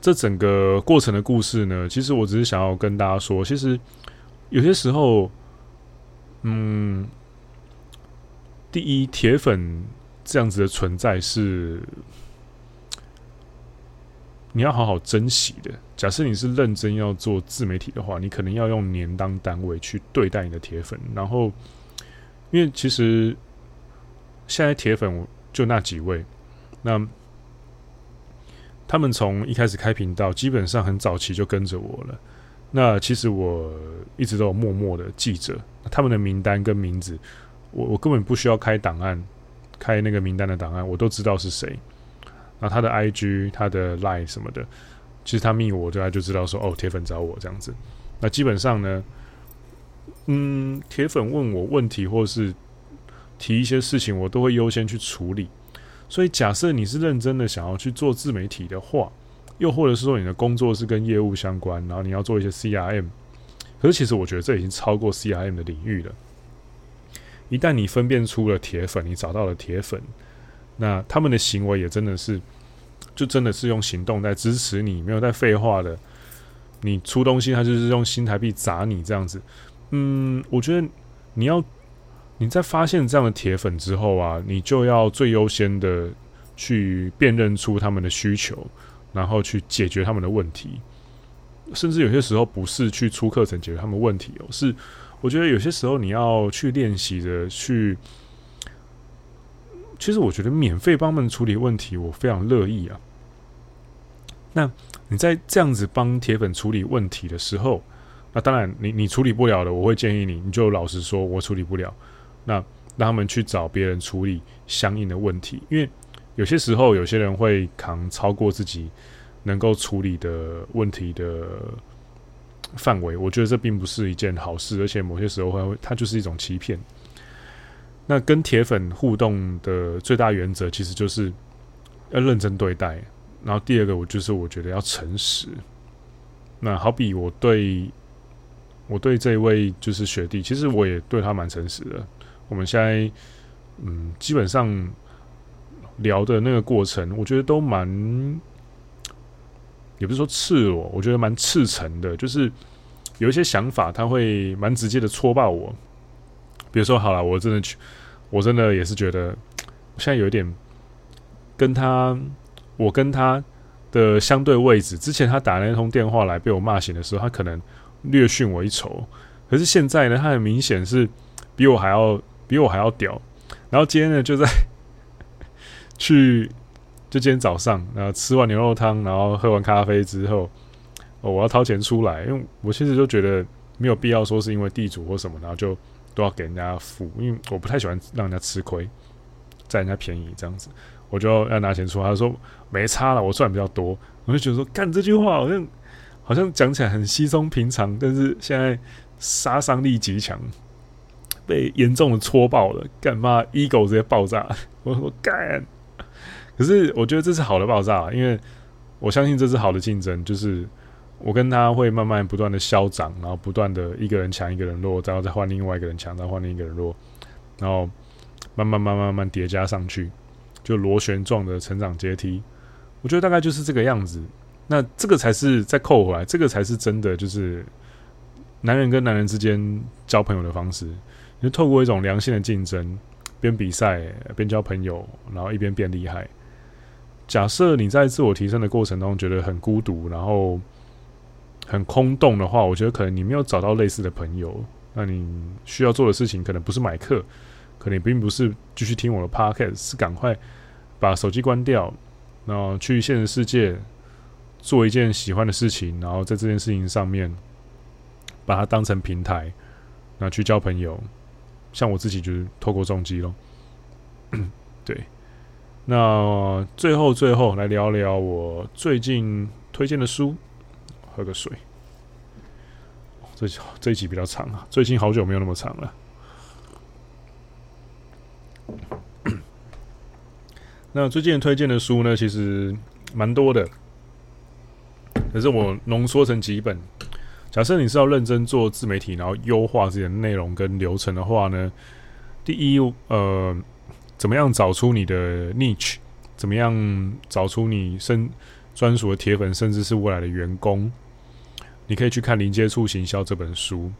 这整个过程的故事呢，其实我只是想要跟大家说，其实有些时候，嗯，第一，铁粉这样子的存在是你要好好珍惜的。假设你是认真要做自媒体的话，你可能要用年当单位去对待你的铁粉。然后，因为其实现在铁粉就那几位，那。他们从一开始开频道，基本上很早期就跟着我了。那其实我一直都有默默的记着他们的名单跟名字，我我根本不需要开档案，开那个名单的档案，我都知道是谁。那他的 IG、他的 Line 什么的，其实他密我，就就知道说哦，铁粉找我这样子。那基本上呢，嗯，铁粉问我问题或是提一些事情，我都会优先去处理。所以，假设你是认真的想要去做自媒体的话，又或者是说你的工作是跟业务相关，然后你要做一些 CRM，可是其实我觉得这已经超过 CRM 的领域了。一旦你分辨出了铁粉，你找到了铁粉，那他们的行为也真的是，就真的是用行动在支持你，没有在废话的。你出东西，他就是用新台币砸你这样子。嗯，我觉得你要。你在发现这样的铁粉之后啊，你就要最优先的去辨认出他们的需求，然后去解决他们的问题。甚至有些时候不是去出课程解决他们问题哦，是我觉得有些时候你要去练习着去。其实我觉得免费帮他们处理问题，我非常乐意啊。那你在这样子帮铁粉处理问题的时候，那当然你你处理不了的，我会建议你，你就老实说，我处理不了。那让他们去找别人处理相应的问题，因为有些时候有些人会扛超过自己能够处理的问题的范围，我觉得这并不是一件好事，而且某些时候会，它就是一种欺骗。那跟铁粉互动的最大原则，其实就是要认真对待。然后第二个，我就是我觉得要诚实。那好比我对我对这一位就是学弟，其实我也对他蛮诚实的。我们现在，嗯，基本上聊的那个过程，我觉得都蛮，也不是说赤裸，我觉得蛮赤诚的。就是有一些想法，他会蛮直接的戳爆我。比如说，好了，我真的去，我真的也是觉得，现在有点跟他，我跟他的相对位置。之前他打那通电话来被我骂醒的时候，他可能略逊我一筹。可是现在呢，他很明显是比我还要。比我还要屌，然后今天呢，就在 去，就今天早上，然后吃完牛肉汤，然后喝完咖啡之后，哦，我要掏钱出来，因为我其实就觉得没有必要说是因为地主或什么，然后就都要给人家付，因为我不太喜欢让人家吃亏，占人家便宜这样子，我就要拿钱出。他说没差了，我赚比较多，我就觉得说，干这句话好像好像讲起来很稀松平常，但是现在杀伤力极强。被严重的戳爆了，干嘛 ego 直接爆炸？我说干，可是我觉得这是好的爆炸，因为我相信这是好的竞争，就是我跟他会慢慢不断的消长，然后不断的一个人强一个人弱，然后再换另外一个人强，再换另一个人弱，然后慢慢慢慢慢慢叠加上去，就螺旋状的成长阶梯。我觉得大概就是这个样子。那这个才是再扣回来，这个才是真的，就是男人跟男人之间交朋友的方式。就透过一种良性的竞争，边比赛边交朋友，然后一边变厉害。假设你在自我提升的过程中觉得很孤独，然后很空洞的话，我觉得可能你没有找到类似的朋友。那你需要做的事情可能不是买课，可能并不是继续听我的 podcast，是赶快把手机关掉，然后去现实世界。做一件喜欢的事情，然后在这件事情上面把它当成平台，那去交朋友。像我自己就是透过重机咯。对，那最后最后来聊聊我最近推荐的书。喝个水。这这一集比较长啊，最近好久没有那么长了。那最近推荐的书呢，其实蛮多的。可是我浓缩成几本。假设你是要认真做自媒体，然后优化自己的内容跟流程的话呢，第一，呃，怎么样找出你的 niche？怎么样找出你身专属的铁粉，甚至是未来的员工？你可以去看《零接触行销》这本书，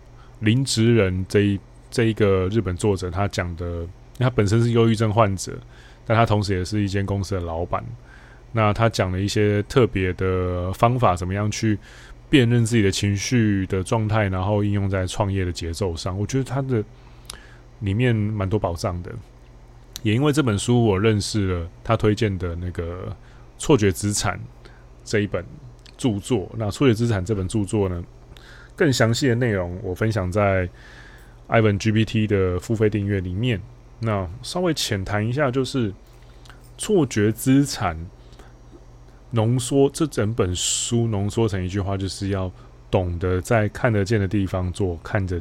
林职人这一这一个日本作者他讲的，他本身是忧郁症患者，但他同时也是一间公司的老板。那他讲了一些特别的方法，怎么样去辨认自己的情绪的状态，然后应用在创业的节奏上。我觉得他的里面蛮多宝藏的。也因为这本书，我认识了他推荐的那个《错觉资产》这一本著作。那《错觉资产》这本著作呢，更详细的内容我分享在 Ivan GPT 的付费订阅里面。那稍微浅谈一下，就是错觉资产。浓缩这整本书浓缩成一句话，就是要懂得在看得见的地方做看着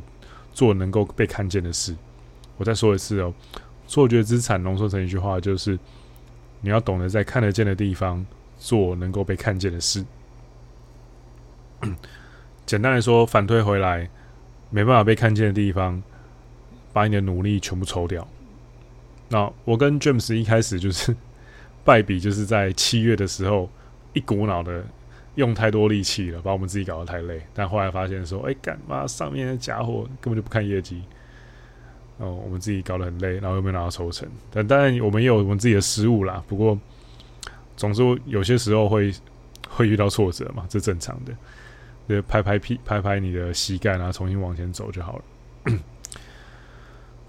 做能够被看见的事。我再说一次哦，错觉资产浓缩成一句话，就是你要懂得在看得见的地方做能够被看见的事。简单来说，反推回来，没办法被看见的地方，把你的努力全部抽掉。那我跟 James 一开始就是败笔，就是在七月的时候。一股脑的用太多力气了，把我们自己搞得太累。但后来发现说，哎、干嘛上面的家伙根本就不看业绩，哦，我们自己搞得很累，然后又没有拿到抽成。但当然，我们也有我们自己的失误啦。不过，总之有些时候会会遇到挫折嘛，这正常的。就拍拍屁，拍拍你的膝盖，然后重新往前走就好了。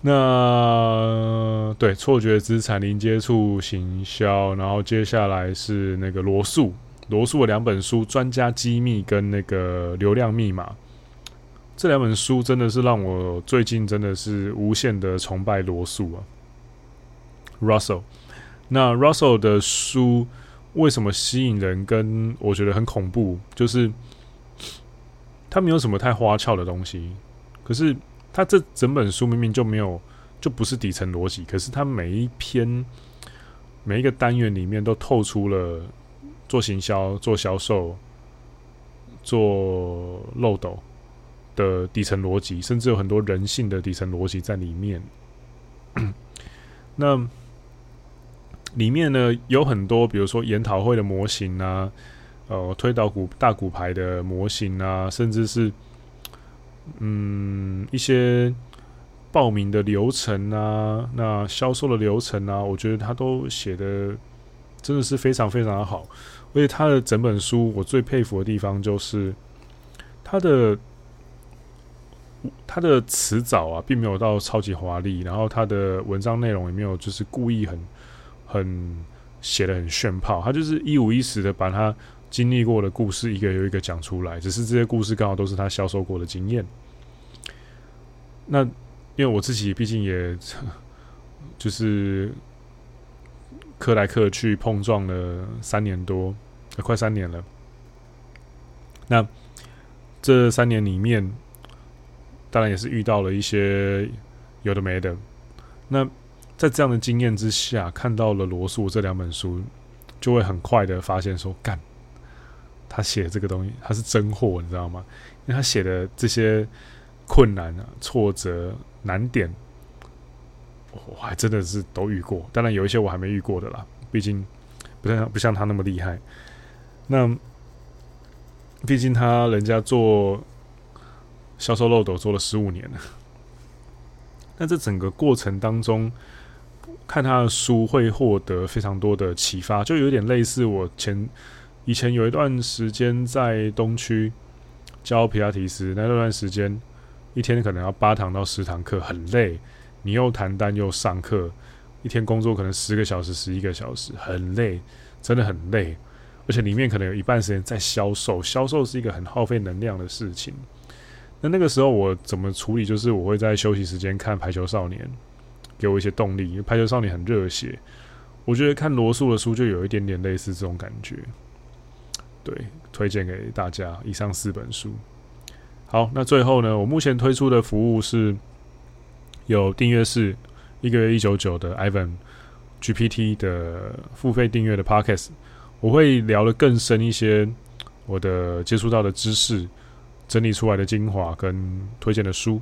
那对错觉资产、零接触行销，然后接下来是那个罗素，罗素的两本书《专家机密》跟那个《流量密码》，这两本书真的是让我最近真的是无限的崇拜罗素啊，Russell。那 Russell 的书为什么吸引人？跟我觉得很恐怖，就是他没有什么太花俏的东西，可是。他这整本书明明就没有，就不是底层逻辑，可是他每一篇、每一个单元里面都透出了做行销、做销售、做漏斗的底层逻辑，甚至有很多人性的底层逻辑在里面。那里面呢，有很多，比如说研讨会的模型啊，呃，推导股大股牌的模型啊，甚至是。嗯，一些报名的流程啊，那销售的流程啊，我觉得他都写的真的是非常非常的好。而且他的整本书，我最佩服的地方就是他的他的词藻啊，并没有到超级华丽，然后他的文章内容也没有就是故意很很写的很炫炮，他就是一五一十的把他。经历过的故事一个又一个讲出来，只是这些故事刚好都是他销售过的经验。那因为我自己毕竟也就是磕来磕去碰撞了三年多，快三年了。那这三年里面，当然也是遇到了一些有的没的。那在这样的经验之下，看到了罗素这两本书，就会很快的发现说，干，他写这个东西，他是真货，你知道吗？因为他写的这些困难啊、挫折、难点，我还真的是都遇过。当然有一些我还没遇过的啦，毕竟不像不像他那么厉害。那毕竟他人家做销售漏斗做了十五年了。那这整个过程当中，看他的书会获得非常多的启发，就有点类似我前以前有一段时间在东区教皮拉提斯，那段时间一天可能要八堂到十堂课，很累。你又谈单又上课，一天工作可能十个小时、十一个小时，很累，真的很累。而且里面可能有一半时间在销售，销售是一个很耗费能量的事情。那那个时候我怎么处理？就是我会在休息时间看《排球少年》，给我一些动力。因为《排球少年》很热血，我觉得看罗素的书就有一点点类似这种感觉。对，推荐给大家以上四本书。好，那最后呢，我目前推出的服务是有订阅式，一个月一九九的 Ivan GPT 的付费订阅的 Podcast，我会聊得更深一些，我的接触到的知识。整理出来的精华跟推荐的书。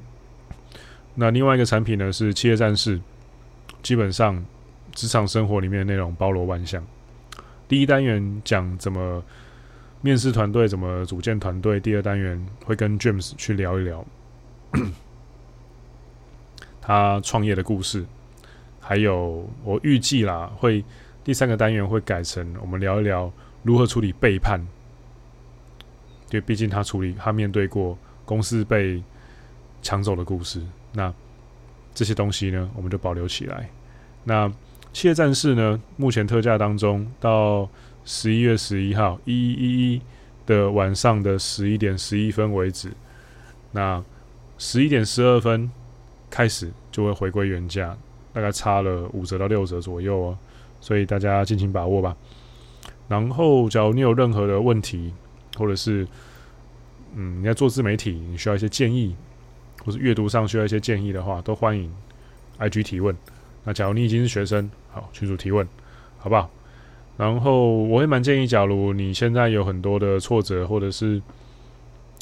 那另外一个产品呢，是企业战士，基本上职场生活里面的内容包罗万象。第一单元讲怎么面试团队，怎么组建团队。第二单元会跟 James 去聊一聊 他创业的故事，还有我预计啦，会第三个单元会改成我们聊一聊如何处理背叛。对，毕竟他处理，他面对过公司被抢走的故事，那这些东西呢，我们就保留起来。那企业战士呢，目前特价当中，到十一月十一号一一一一的晚上的十一点十一分为止，那十一点十二分开始就会回归原价，大概差了五折到六折左右哦，所以大家尽情把握吧。然后，假如你有任何的问题，或者是，嗯，你在做自媒体，你需要一些建议，或是阅读上需要一些建议的话，都欢迎 IG 提问。那假如你已经是学生，好，群主提问，好不好？然后我会蛮建议，假如你现在有很多的挫折，或者是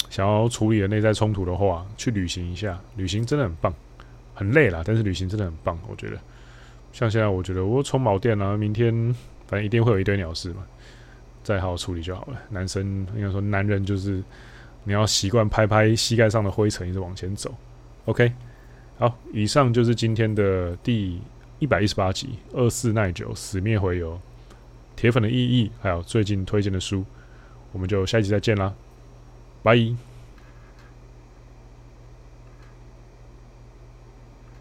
想要处理的内在冲突的话，去旅行一下，旅行真的很棒，很累啦，但是旅行真的很棒，我觉得。像现在，我觉得我充锚电啊，明天反正一定会有一堆鸟事嘛。再好好处理就好了。男生应该说，男人就是你要习惯拍拍膝盖上的灰尘，一直往前走。OK，好，以上就是今天的第一百一十八集《二四耐久死灭回游》铁粉的意义，还有最近推荐的书，我们就下一集再见啦，拜。